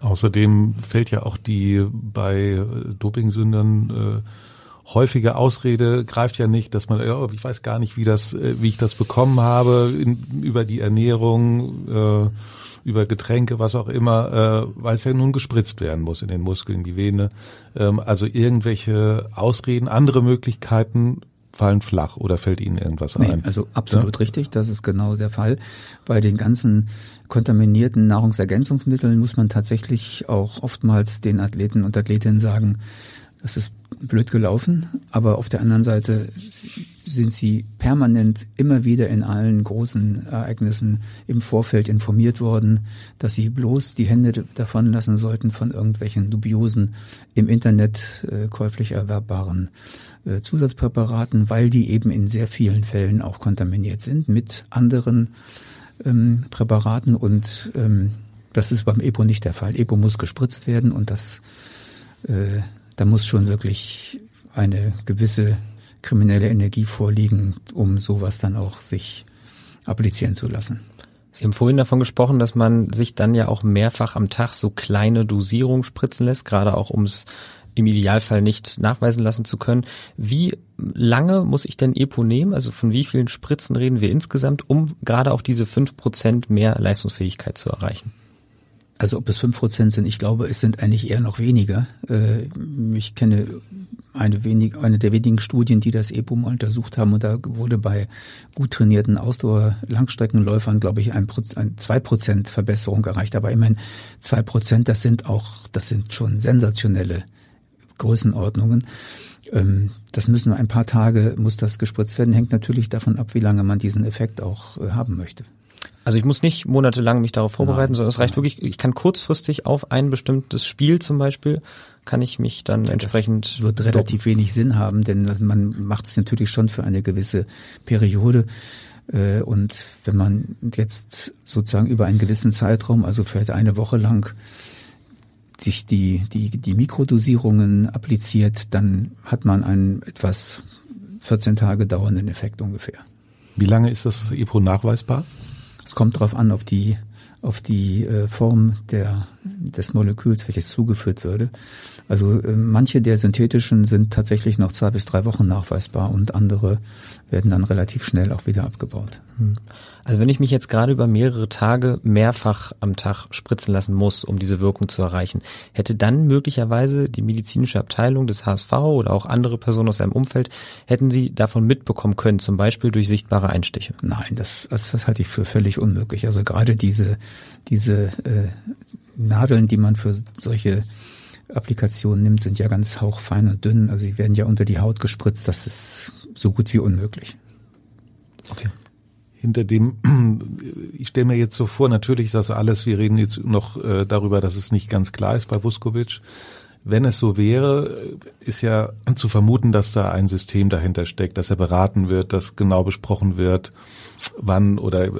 [SPEAKER 3] Außerdem fällt ja auch die bei Dopingsündern äh, häufige Ausrede greift ja nicht, dass man, ja, ich weiß gar nicht, wie das, äh, wie ich das bekommen habe in, über die Ernährung, äh, über Getränke, was auch immer, äh, weil es ja nun gespritzt werden muss in den Muskeln, die Vene. Ähm, also irgendwelche Ausreden, andere Möglichkeiten fallen flach oder fällt Ihnen irgendwas
[SPEAKER 4] nee,
[SPEAKER 3] ein?
[SPEAKER 4] Also absolut ja? richtig, das ist genau der Fall. Bei den ganzen kontaminierten Nahrungsergänzungsmitteln muss man tatsächlich auch oftmals den Athleten und Athletinnen sagen, das ist blöd gelaufen, aber auf der anderen Seite sind sie permanent immer wieder in allen großen Ereignissen im Vorfeld informiert worden, dass sie bloß die Hände davon lassen sollten von irgendwelchen dubiosen im Internet äh, käuflich erwerbbaren äh, Zusatzpräparaten, weil die eben in sehr vielen Fällen auch kontaminiert sind mit anderen ähm, Präparaten und ähm, das ist beim EPO nicht der Fall. EPO muss gespritzt werden und das äh, da muss schon wirklich eine gewisse kriminelle Energie vorliegen, um sowas dann auch sich applizieren zu lassen.
[SPEAKER 2] Sie haben vorhin davon gesprochen, dass man sich dann ja auch mehrfach am Tag so kleine Dosierungen spritzen lässt, gerade auch um es im Idealfall nicht nachweisen lassen zu können. Wie lange muss ich denn EPO nehmen? Also von wie vielen Spritzen reden wir insgesamt, um gerade auch diese fünf Prozent mehr Leistungsfähigkeit zu erreichen?
[SPEAKER 4] Also ob es fünf Prozent sind, ich glaube, es sind eigentlich eher noch weniger. Äh, ich kenne eine, wenig, eine der wenigen Studien, die das EPO mal untersucht haben und da wurde bei gut trainierten Ausdauer-Langstreckenläufern, glaube ich, ein, ein zwei Prozent Verbesserung erreicht. Aber immerhin zwei Prozent, das sind auch, das sind schon sensationelle Größenordnungen. Ähm, das müssen ein paar Tage, muss das gespritzt werden, hängt natürlich davon ab, wie lange man diesen Effekt auch äh, haben möchte.
[SPEAKER 2] Also ich muss nicht monatelang mich darauf vorbereiten, nein, sondern es reicht nein. wirklich, ich kann kurzfristig auf ein bestimmtes Spiel zum Beispiel, kann ich mich dann ja, entsprechend.
[SPEAKER 4] Das wird relativ doppen. wenig Sinn haben, denn man macht es natürlich schon für eine gewisse Periode. Äh, und wenn man jetzt sozusagen über einen gewissen Zeitraum, also vielleicht eine Woche lang, sich die, die, die Mikrodosierungen appliziert, dann hat man einen etwas 14 Tage dauernden Effekt ungefähr.
[SPEAKER 3] Wie lange ist das EPO nachweisbar?
[SPEAKER 4] Es kommt darauf an, auf die auf die äh, Form der, des Moleküls, welches zugeführt würde. Also äh, manche der synthetischen sind tatsächlich noch zwei bis drei Wochen nachweisbar und andere werden dann relativ schnell auch wieder abgebaut. Hm.
[SPEAKER 2] Also wenn ich mich jetzt gerade über mehrere Tage mehrfach am Tag spritzen lassen muss, um diese Wirkung zu erreichen, hätte dann möglicherweise die medizinische Abteilung des HSV oder auch andere Personen aus einem Umfeld, hätten sie davon mitbekommen können, zum Beispiel durch sichtbare Einstiche?
[SPEAKER 4] Nein, das, das, das halte ich für völlig unmöglich. Also gerade diese, diese äh, Nadeln, die man für solche Applikationen nimmt, sind ja ganz hauchfein und dünn. Also sie werden ja unter die Haut gespritzt. Das ist so gut wie unmöglich.
[SPEAKER 3] Okay hinter dem, [CLEARS THROAT] ich stelle mir jetzt so vor, natürlich das alles, wir reden jetzt noch äh, darüber, dass es nicht ganz klar ist bei Vuskovic. Wenn es so wäre, ist ja zu vermuten, dass da ein System dahinter steckt, dass er beraten wird, dass genau besprochen wird, wann oder äh,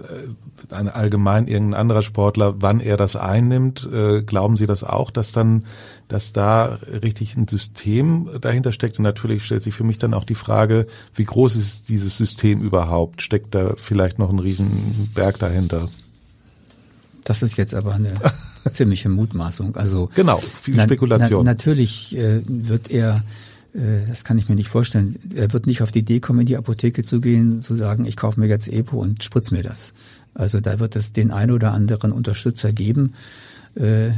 [SPEAKER 3] ein allgemein irgendein anderer Sportler, wann er das einnimmt. Äh, glauben Sie das auch, dass dann, dass da richtig ein System dahinter steckt? Und natürlich stellt sich für mich dann auch die Frage, wie groß ist dieses System überhaupt? Steckt da vielleicht noch ein Riesenberg dahinter?
[SPEAKER 4] Das ist jetzt aber eine [LAUGHS] ziemliche Mutmaßung. Also
[SPEAKER 3] genau, viel Spekulation.
[SPEAKER 4] Na, natürlich äh, wird er äh, das kann ich mir nicht vorstellen. Er wird nicht auf die Idee kommen, in die Apotheke zu gehen, zu sagen, ich kaufe mir jetzt Epo und spritz mir das. Also da wird es den ein oder anderen Unterstützer geben. Äh,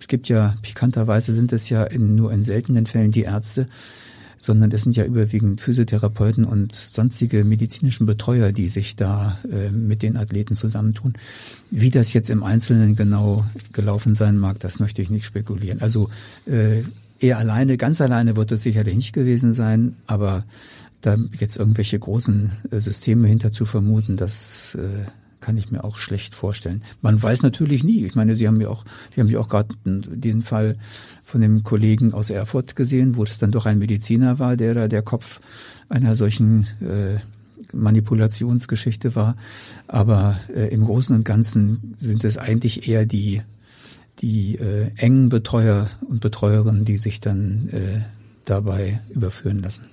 [SPEAKER 4] es gibt ja, pikanterweise sind es ja in, nur in seltenen Fällen die Ärzte, sondern es sind ja überwiegend Physiotherapeuten und sonstige medizinischen Betreuer, die sich da äh, mit den Athleten zusammentun. Wie das jetzt im Einzelnen genau gelaufen sein mag, das möchte ich nicht spekulieren. Also äh, er alleine, ganz alleine wird es sicherlich nicht gewesen sein, aber da jetzt irgendwelche großen äh, Systeme hinter zu vermuten, das äh, kann ich mir auch schlecht vorstellen. Man weiß natürlich nie. Ich meine, Sie haben ja auch, Sie haben ja auch gerade den Fall von dem Kollegen aus Erfurt gesehen, wo es dann doch ein Mediziner war, der da der Kopf einer solchen äh, Manipulationsgeschichte war. Aber äh, im Großen und Ganzen sind es eigentlich eher die die äh, engen Betreuer und Betreuerinnen, die sich dann äh, dabei überführen lassen.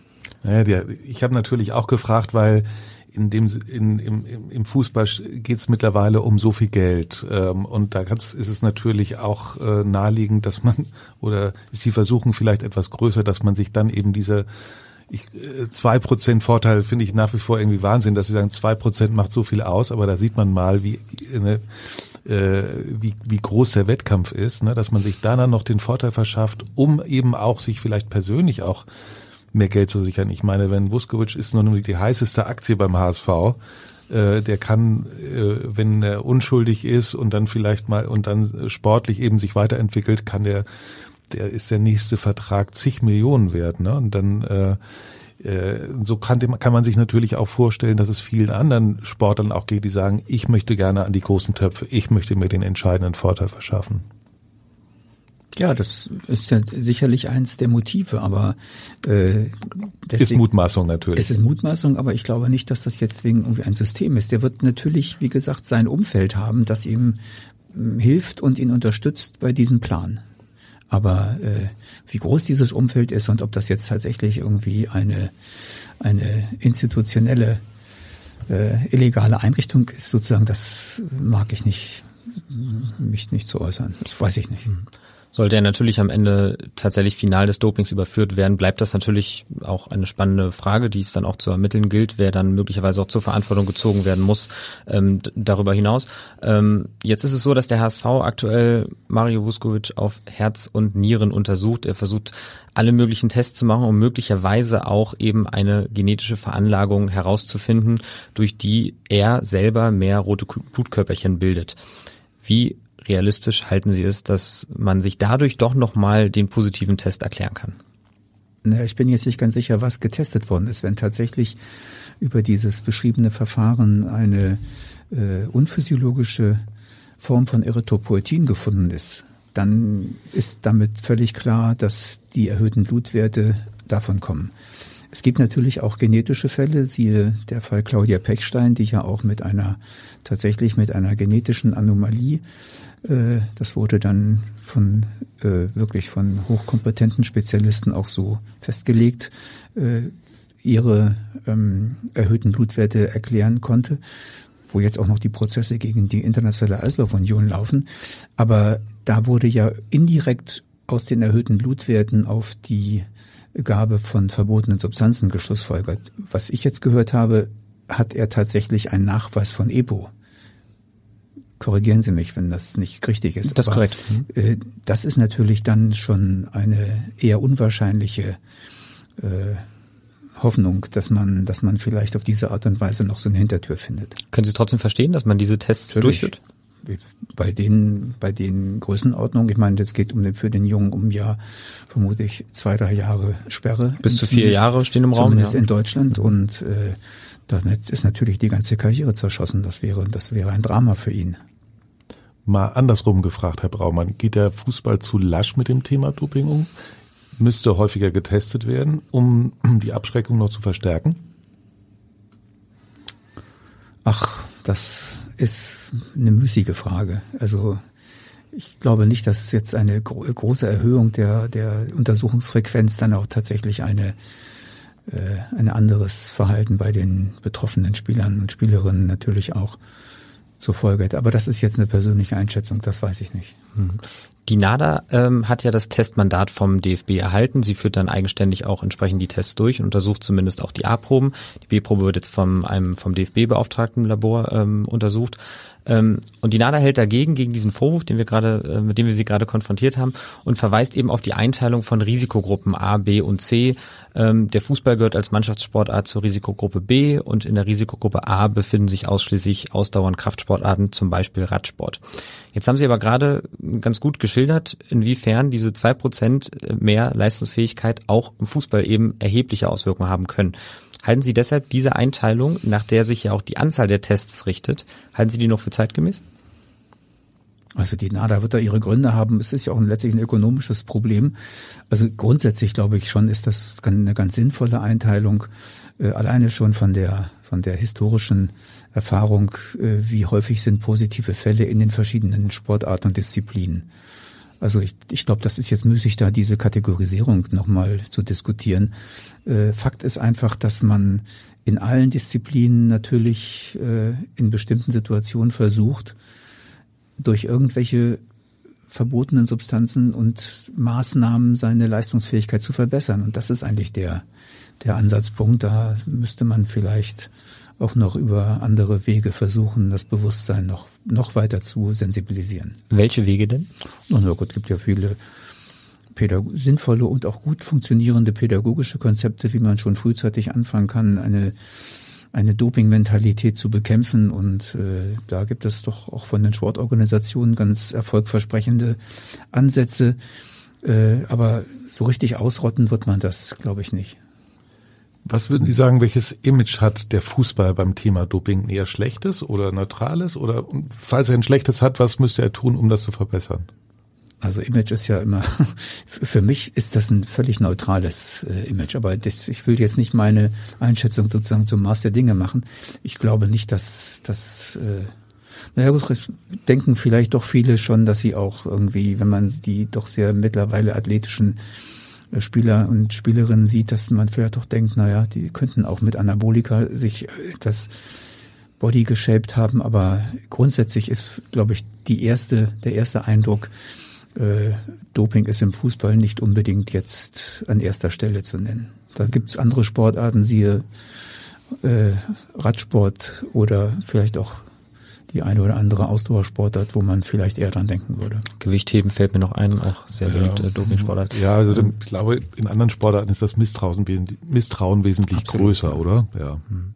[SPEAKER 3] Ja, die, ich habe natürlich auch gefragt, weil in dem in, im, im Fußball geht es mittlerweile um so viel Geld. Ähm, und da ist es natürlich auch äh, naheliegend, dass man [LAUGHS] oder ist die Versuchung vielleicht etwas größer, dass man sich dann eben diese ich, äh, zwei Prozent Vorteil finde ich nach wie vor irgendwie Wahnsinn, dass sie sagen, zwei Prozent macht so viel aus, aber da sieht man mal, wie, ne, äh, wie, wie groß der Wettkampf ist, ne, dass man sich dann noch den Vorteil verschafft, um eben auch sich vielleicht persönlich auch mehr Geld zu sichern. Ich meine, wenn Vuskovic ist nun die heißeste Aktie beim HSV, äh, der kann, äh, wenn er unschuldig ist und dann vielleicht mal und dann sportlich eben sich weiterentwickelt, kann der der ist der nächste Vertrag zig Millionen wert. Ne? Und dann äh, äh, so kann, kann man sich natürlich auch vorstellen, dass es vielen anderen Sportlern auch geht, die sagen, ich möchte gerne an die großen Töpfe, ich möchte mir den entscheidenden Vorteil verschaffen.
[SPEAKER 4] Ja, das ist ja sicherlich eins der Motive, aber
[SPEAKER 3] äh, deswegen, ist Mutmaßung natürlich.
[SPEAKER 4] Es ist Mutmaßung, aber ich glaube nicht, dass das jetzt wegen irgendwie ein System ist. Der wird natürlich, wie gesagt, sein Umfeld haben, das ihm hm, hilft und ihn unterstützt bei diesem Plan. Aber äh, wie groß dieses Umfeld ist und ob das jetzt tatsächlich irgendwie eine, eine institutionelle äh, illegale Einrichtung ist, sozusagen, das mag ich nicht, mich nicht zu äußern. Das weiß ich nicht.
[SPEAKER 2] Sollte er natürlich am Ende tatsächlich final des Dopings überführt werden, bleibt das natürlich auch eine spannende Frage, die es dann auch zu ermitteln gilt, wer dann möglicherweise auch zur Verantwortung gezogen werden muss ähm, darüber hinaus. Ähm, jetzt ist es so, dass der HSV aktuell Mario Vuskovic auf Herz und Nieren untersucht. Er versucht alle möglichen Tests zu machen, um möglicherweise auch eben eine genetische Veranlagung herauszufinden, durch die er selber mehr rote Blutkörperchen bildet. Wie realistisch halten Sie es, dass man sich dadurch doch nochmal den positiven Test erklären kann?
[SPEAKER 4] Na, ich bin jetzt nicht ganz sicher, was getestet worden ist. Wenn tatsächlich über dieses beschriebene Verfahren eine äh, unphysiologische Form von Erythropoetin gefunden ist, dann ist damit völlig klar, dass die erhöhten Blutwerte davon kommen. Es gibt natürlich auch genetische Fälle, siehe der Fall Claudia Pechstein, die ja auch mit einer tatsächlich mit einer genetischen Anomalie äh, das wurde dann von äh, wirklich von hochkompetenten Spezialisten auch so festgelegt, äh, ihre ähm, erhöhten Blutwerte erklären konnte, wo jetzt auch noch die Prozesse gegen die Internationale Eislaufunion laufen. Aber da wurde ja indirekt aus den erhöhten Blutwerten auf die Gabe von verbotenen Substanzen geschlussfolgert. Was ich jetzt gehört habe, hat er tatsächlich einen Nachweis von EPO korrigieren Sie mich, wenn das nicht richtig ist.
[SPEAKER 2] Das ist korrekt.
[SPEAKER 4] Äh, das ist natürlich dann schon eine eher unwahrscheinliche äh, Hoffnung, dass man, dass man vielleicht auf diese Art und Weise noch so eine Hintertür findet.
[SPEAKER 2] Können Sie trotzdem verstehen, dass man diese Tests durchführt?
[SPEAKER 4] Bei den, bei den Größenordnungen, ich meine, es geht um den, für den Jungen um ja vermutlich zwei, drei Jahre Sperre.
[SPEAKER 2] Bis zu vier Jahre stehen im Raum.
[SPEAKER 4] Zumindest ja. in Deutschland und äh, damit ist natürlich die ganze Karriere zerschossen. Das wäre, das wäre ein Drama für ihn.
[SPEAKER 3] Mal andersrum gefragt, Herr Braumann, geht der Fußball zu lasch mit dem Thema Doping um? Müsste häufiger getestet werden, um [CLEARS THROAT] die Abschreckung noch zu verstärken?
[SPEAKER 4] Ach, das ist eine müßige Frage. Also ich glaube nicht, dass jetzt eine große Erhöhung der, der Untersuchungsfrequenz dann auch tatsächlich eine äh, ein anderes Verhalten bei den betroffenen Spielern und Spielerinnen natürlich auch zur Folge hätte. Aber das ist jetzt eine persönliche Einschätzung, das weiß ich nicht.
[SPEAKER 2] Hm. Die NADA ähm, hat ja das Testmandat vom DFB erhalten. Sie führt dann eigenständig auch entsprechend die Tests durch und untersucht zumindest auch die A-Proben. Die B-Probe wird jetzt vom einem vom DFB beauftragten Labor ähm, untersucht. Ähm, und die NADA hält dagegen, gegen diesen Vorwurf, den wir gerade, äh, mit dem wir sie gerade konfrontiert haben, und verweist eben auf die Einteilung von Risikogruppen A, B und C. Ähm, der Fußball gehört als Mannschaftssportart zur Risikogruppe B und in der Risikogruppe A befinden sich ausschließlich Ausdauer- und Kraftsportarten, zum Beispiel Radsport. Jetzt haben Sie aber gerade ganz gut geschildert, inwiefern diese zwei Prozent mehr Leistungsfähigkeit auch im Fußball eben erhebliche Auswirkungen haben können. Halten Sie deshalb diese Einteilung, nach der sich ja auch die Anzahl der Tests richtet, halten Sie die noch für zeitgemäß?
[SPEAKER 4] Also die NADA wird da ihre Gründe haben. Es ist ja auch letztlich ein ökonomisches Problem. Also grundsätzlich glaube ich schon, ist das eine ganz sinnvolle Einteilung. Äh, alleine schon von der, von der historischen Erfahrung, äh, wie häufig sind positive Fälle in den verschiedenen Sportarten und Disziplinen. Also ich, ich glaube, das ist jetzt müßig, da diese Kategorisierung nochmal zu diskutieren. Äh, Fakt ist einfach, dass man in allen Disziplinen natürlich äh, in bestimmten Situationen versucht, durch irgendwelche verbotenen Substanzen und Maßnahmen seine Leistungsfähigkeit zu verbessern. Und das ist eigentlich der, der Ansatzpunkt. Da müsste man vielleicht auch noch über andere Wege versuchen, das Bewusstsein noch, noch weiter zu sensibilisieren.
[SPEAKER 2] Welche Wege denn?
[SPEAKER 4] Na oh, Gott, gibt ja viele sinnvolle und auch gut funktionierende pädagogische Konzepte, wie man schon frühzeitig anfangen kann, eine eine Doping-Mentalität zu bekämpfen. Und äh, da gibt es doch auch von den Sportorganisationen ganz erfolgversprechende Ansätze. Äh, aber so richtig ausrotten wird man das, glaube ich, nicht.
[SPEAKER 3] Was würden Sie sagen, welches Image hat der Fußball beim Thema Doping? Eher schlechtes oder neutrales? Oder falls er ein schlechtes hat, was müsste er tun, um das zu verbessern?
[SPEAKER 4] Also Image ist ja immer, [LAUGHS] für mich ist das ein völlig neutrales äh, Image, aber das, ich will jetzt nicht meine Einschätzung sozusagen zum Maß der Dinge machen. Ich glaube nicht, dass das, äh, naja gut, denken vielleicht doch viele schon, dass sie auch irgendwie, wenn man die doch sehr mittlerweile athletischen Spieler und Spielerinnen sieht, dass man vielleicht doch denkt, naja, die könnten auch mit Anabolika sich äh, das Body geshaped haben, aber grundsätzlich ist, glaube ich, die erste, der erste Eindruck, äh, Doping ist im Fußball nicht unbedingt jetzt an erster Stelle zu nennen. Da gibt's andere Sportarten, siehe äh, Radsport oder vielleicht auch die eine oder andere Ausdauersportart, wo man vielleicht eher dran denken würde.
[SPEAKER 2] Gewichtheben fällt mir noch ein, auch sehr beliebt ja. Doping-Sportart.
[SPEAKER 3] Ja, also ich glaube, in anderen Sportarten ist das Misstrauen, Misstrauen wesentlich Absolut. größer, oder? Ja. Hm.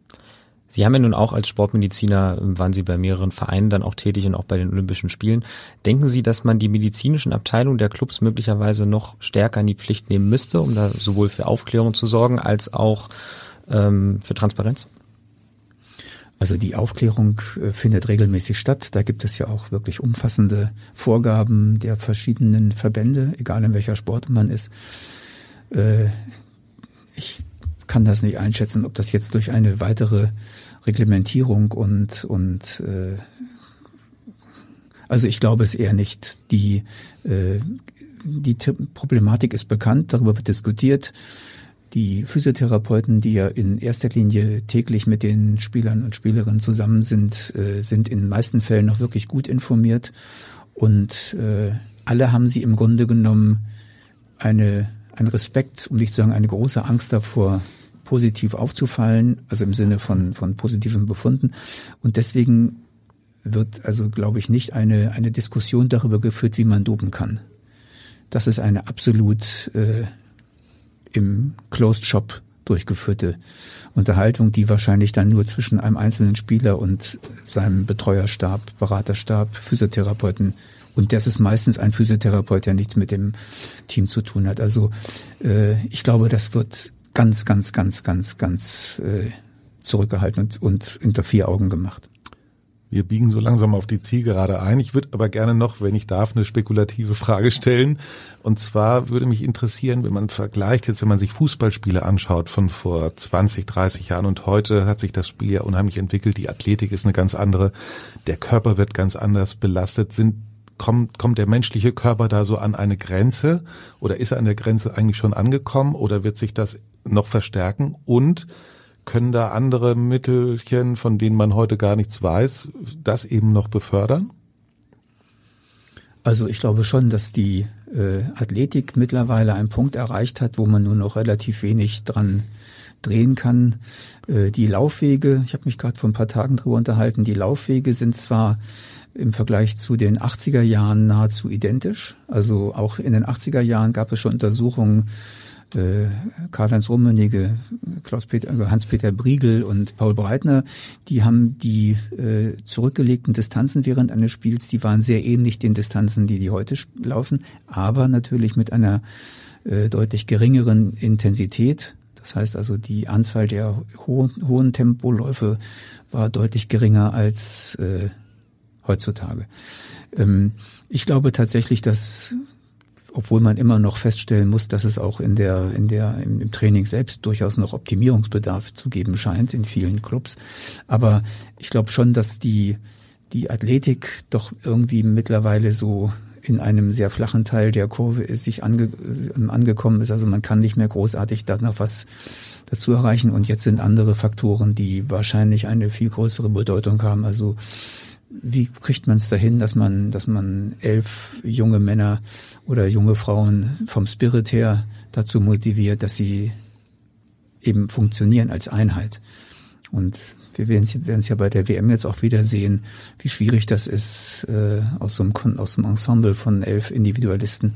[SPEAKER 2] Sie haben ja nun auch als Sportmediziner, waren Sie bei mehreren Vereinen dann auch tätig und auch bei den Olympischen Spielen. Denken Sie, dass man die medizinischen Abteilungen der Clubs möglicherweise noch stärker in die Pflicht nehmen müsste, um da sowohl für Aufklärung zu sorgen als auch ähm, für Transparenz?
[SPEAKER 4] Also die Aufklärung äh, findet regelmäßig statt. Da gibt es ja auch wirklich umfassende Vorgaben der verschiedenen Verbände, egal in welcher Sport man ist. Äh, ich kann das nicht einschätzen, ob das jetzt durch eine weitere Reglementierung und und äh, also ich glaube es eher nicht. Die äh, die Problematik ist bekannt, darüber wird diskutiert. Die Physiotherapeuten, die ja in erster Linie täglich mit den Spielern und Spielerinnen zusammen sind, äh, sind in den meisten Fällen noch wirklich gut informiert. Und äh, alle haben sie im Grunde genommen eine, einen Respekt, um nicht zu sagen eine große Angst davor, positiv aufzufallen, also im Sinne von, von positiven Befunden. Und deswegen wird also, glaube ich, nicht eine, eine Diskussion darüber geführt, wie man dopen kann. Das ist eine absolut äh, im Closed Shop durchgeführte Unterhaltung, die wahrscheinlich dann nur zwischen einem einzelnen Spieler und seinem Betreuerstab, Beraterstab, Physiotherapeuten und das ist meistens ein Physiotherapeut, der nichts mit dem Team zu tun hat. Also äh, ich glaube, das wird ganz, ganz, ganz, ganz, ganz äh, zurückgehalten und, und unter vier Augen gemacht.
[SPEAKER 3] Wir biegen so langsam auf die Zielgerade ein. Ich würde aber gerne noch, wenn ich darf, eine spekulative Frage stellen. Und zwar würde mich interessieren, wenn man vergleicht, jetzt wenn man sich Fußballspiele anschaut von vor 20, 30 Jahren und heute hat sich das Spiel ja unheimlich entwickelt. Die Athletik ist eine ganz andere. Der Körper wird ganz anders belastet. Sind kommt, kommt der menschliche Körper da so an eine Grenze oder ist er an der Grenze eigentlich schon angekommen oder wird sich das noch verstärken und können da andere Mittelchen, von denen man heute gar nichts weiß, das eben noch befördern?
[SPEAKER 4] Also ich glaube schon, dass die äh, Athletik mittlerweile einen Punkt erreicht hat, wo man nur noch relativ wenig dran drehen kann. Äh, die Laufwege, ich habe mich gerade vor ein paar Tagen drüber unterhalten, die Laufwege sind zwar im Vergleich zu den 80er Jahren nahezu identisch. Also auch in den 80er Jahren gab es schon Untersuchungen, äh, Karl-Heinz Rummenigge, äh, Hans-Peter Briegel und Paul Breitner, die haben die äh, zurückgelegten Distanzen während eines Spiels, die waren sehr ähnlich den Distanzen, die die heute laufen, aber natürlich mit einer äh, deutlich geringeren Intensität. Das heißt also, die Anzahl der hohen, hohen Tempoläufe war deutlich geringer als äh, heutzutage. Ähm, ich glaube tatsächlich, dass obwohl man immer noch feststellen muss, dass es auch in der, in der, im, Training selbst durchaus noch Optimierungsbedarf zu geben scheint in vielen Clubs. Aber ich glaube schon, dass die, die Athletik doch irgendwie mittlerweile so in einem sehr flachen Teil der Kurve sich ange, angekommen ist. Also man kann nicht mehr großartig da noch was dazu erreichen. Und jetzt sind andere Faktoren, die wahrscheinlich eine viel größere Bedeutung haben. Also wie kriegt man es dahin, dass man, dass man elf junge Männer oder junge Frauen vom Spirit her dazu motiviert, dass sie eben funktionieren als Einheit. Und wir werden es ja bei der WM jetzt auch wieder sehen, wie schwierig das ist, äh, aus, so einem, aus so einem Ensemble von elf Individualisten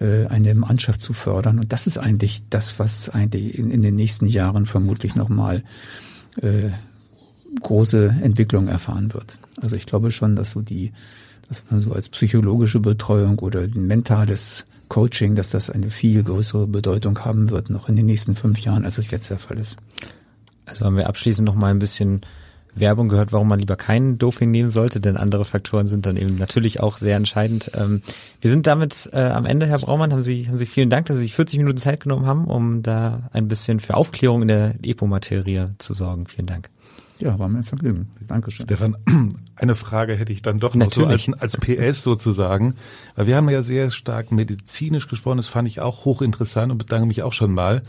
[SPEAKER 4] äh, eine Mannschaft zu fördern. Und das ist eigentlich das, was eigentlich in, in den nächsten Jahren vermutlich nochmal äh, große Entwicklung erfahren wird. Also ich glaube schon, dass so die, dass man so als psychologische Betreuung oder mentales Coaching, dass das eine viel größere Bedeutung haben wird, noch in den nächsten fünf Jahren, als es jetzt der Fall ist.
[SPEAKER 2] Also haben wir abschließend noch mal ein bisschen Werbung gehört, warum man lieber keinen Doping nehmen sollte, denn andere Faktoren sind dann eben natürlich auch sehr entscheidend. Ähm, wir sind damit äh, am Ende, Herr Braumann, haben Sie, haben Sie vielen Dank, dass Sie sich 40 Minuten Zeit genommen haben, um da ein bisschen für Aufklärung in der EPO-Materie zu sorgen. Vielen Dank.
[SPEAKER 4] Ja, war mir ein Vergnügen. Dankeschön.
[SPEAKER 3] Stefan, [CLEARS THROAT] eine Frage hätte ich dann doch noch Natürlich. so als, als PS sozusagen. Weil wir haben ja sehr stark medizinisch gesprochen, das fand ich auch hochinteressant und bedanke mich auch schon mal.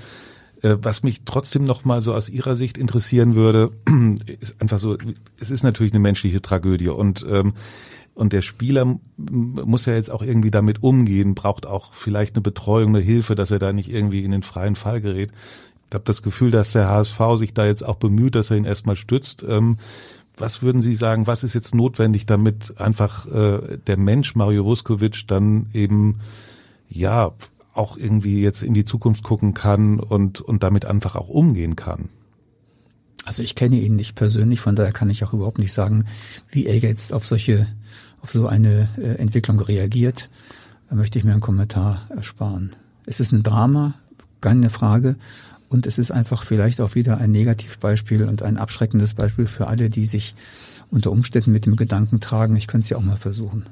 [SPEAKER 3] Äh, was mich trotzdem noch mal so aus Ihrer Sicht interessieren würde, [CLEARS THROAT] ist einfach so, es ist natürlich eine menschliche Tragödie und ähm, und der Spieler muss ja jetzt auch irgendwie damit umgehen, braucht auch vielleicht eine Betreuung, eine Hilfe, dass er da nicht irgendwie in den freien Fall gerät. Ich habe das Gefühl, dass der HSV sich da jetzt auch bemüht, dass er ihn erstmal stützt. Ähm, was würden Sie sagen, was ist jetzt notwendig, damit einfach äh, der Mensch Mario Vuskovic dann eben ja auch irgendwie jetzt in die Zukunft gucken kann und, und damit einfach auch umgehen kann?
[SPEAKER 4] Also ich kenne ihn nicht persönlich, von daher kann ich auch überhaupt nicht sagen, wie er jetzt auf solche, auf so eine äh, Entwicklung reagiert. Da möchte ich mir einen Kommentar ersparen. Es ist ein Drama, keine Frage. Und es ist einfach vielleicht auch wieder ein Negativbeispiel und ein abschreckendes Beispiel für alle, die sich unter Umständen mit dem Gedanken tragen, ich könnte es ja auch mal versuchen.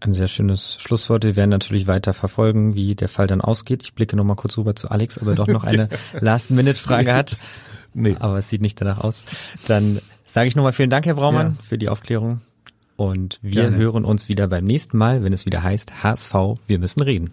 [SPEAKER 2] Ein sehr schönes Schlusswort. Wir werden natürlich weiter verfolgen, wie der Fall dann ausgeht. Ich blicke nochmal kurz rüber zu Alex, ob er doch noch eine [LAUGHS] Last-Minute-Frage hat. Nee. Aber es sieht nicht danach aus. Dann sage ich nochmal vielen Dank, Herr Braumann, ja. für die Aufklärung. Und wir Gerne. hören uns wieder beim nächsten Mal, wenn es wieder heißt HSV, wir müssen reden.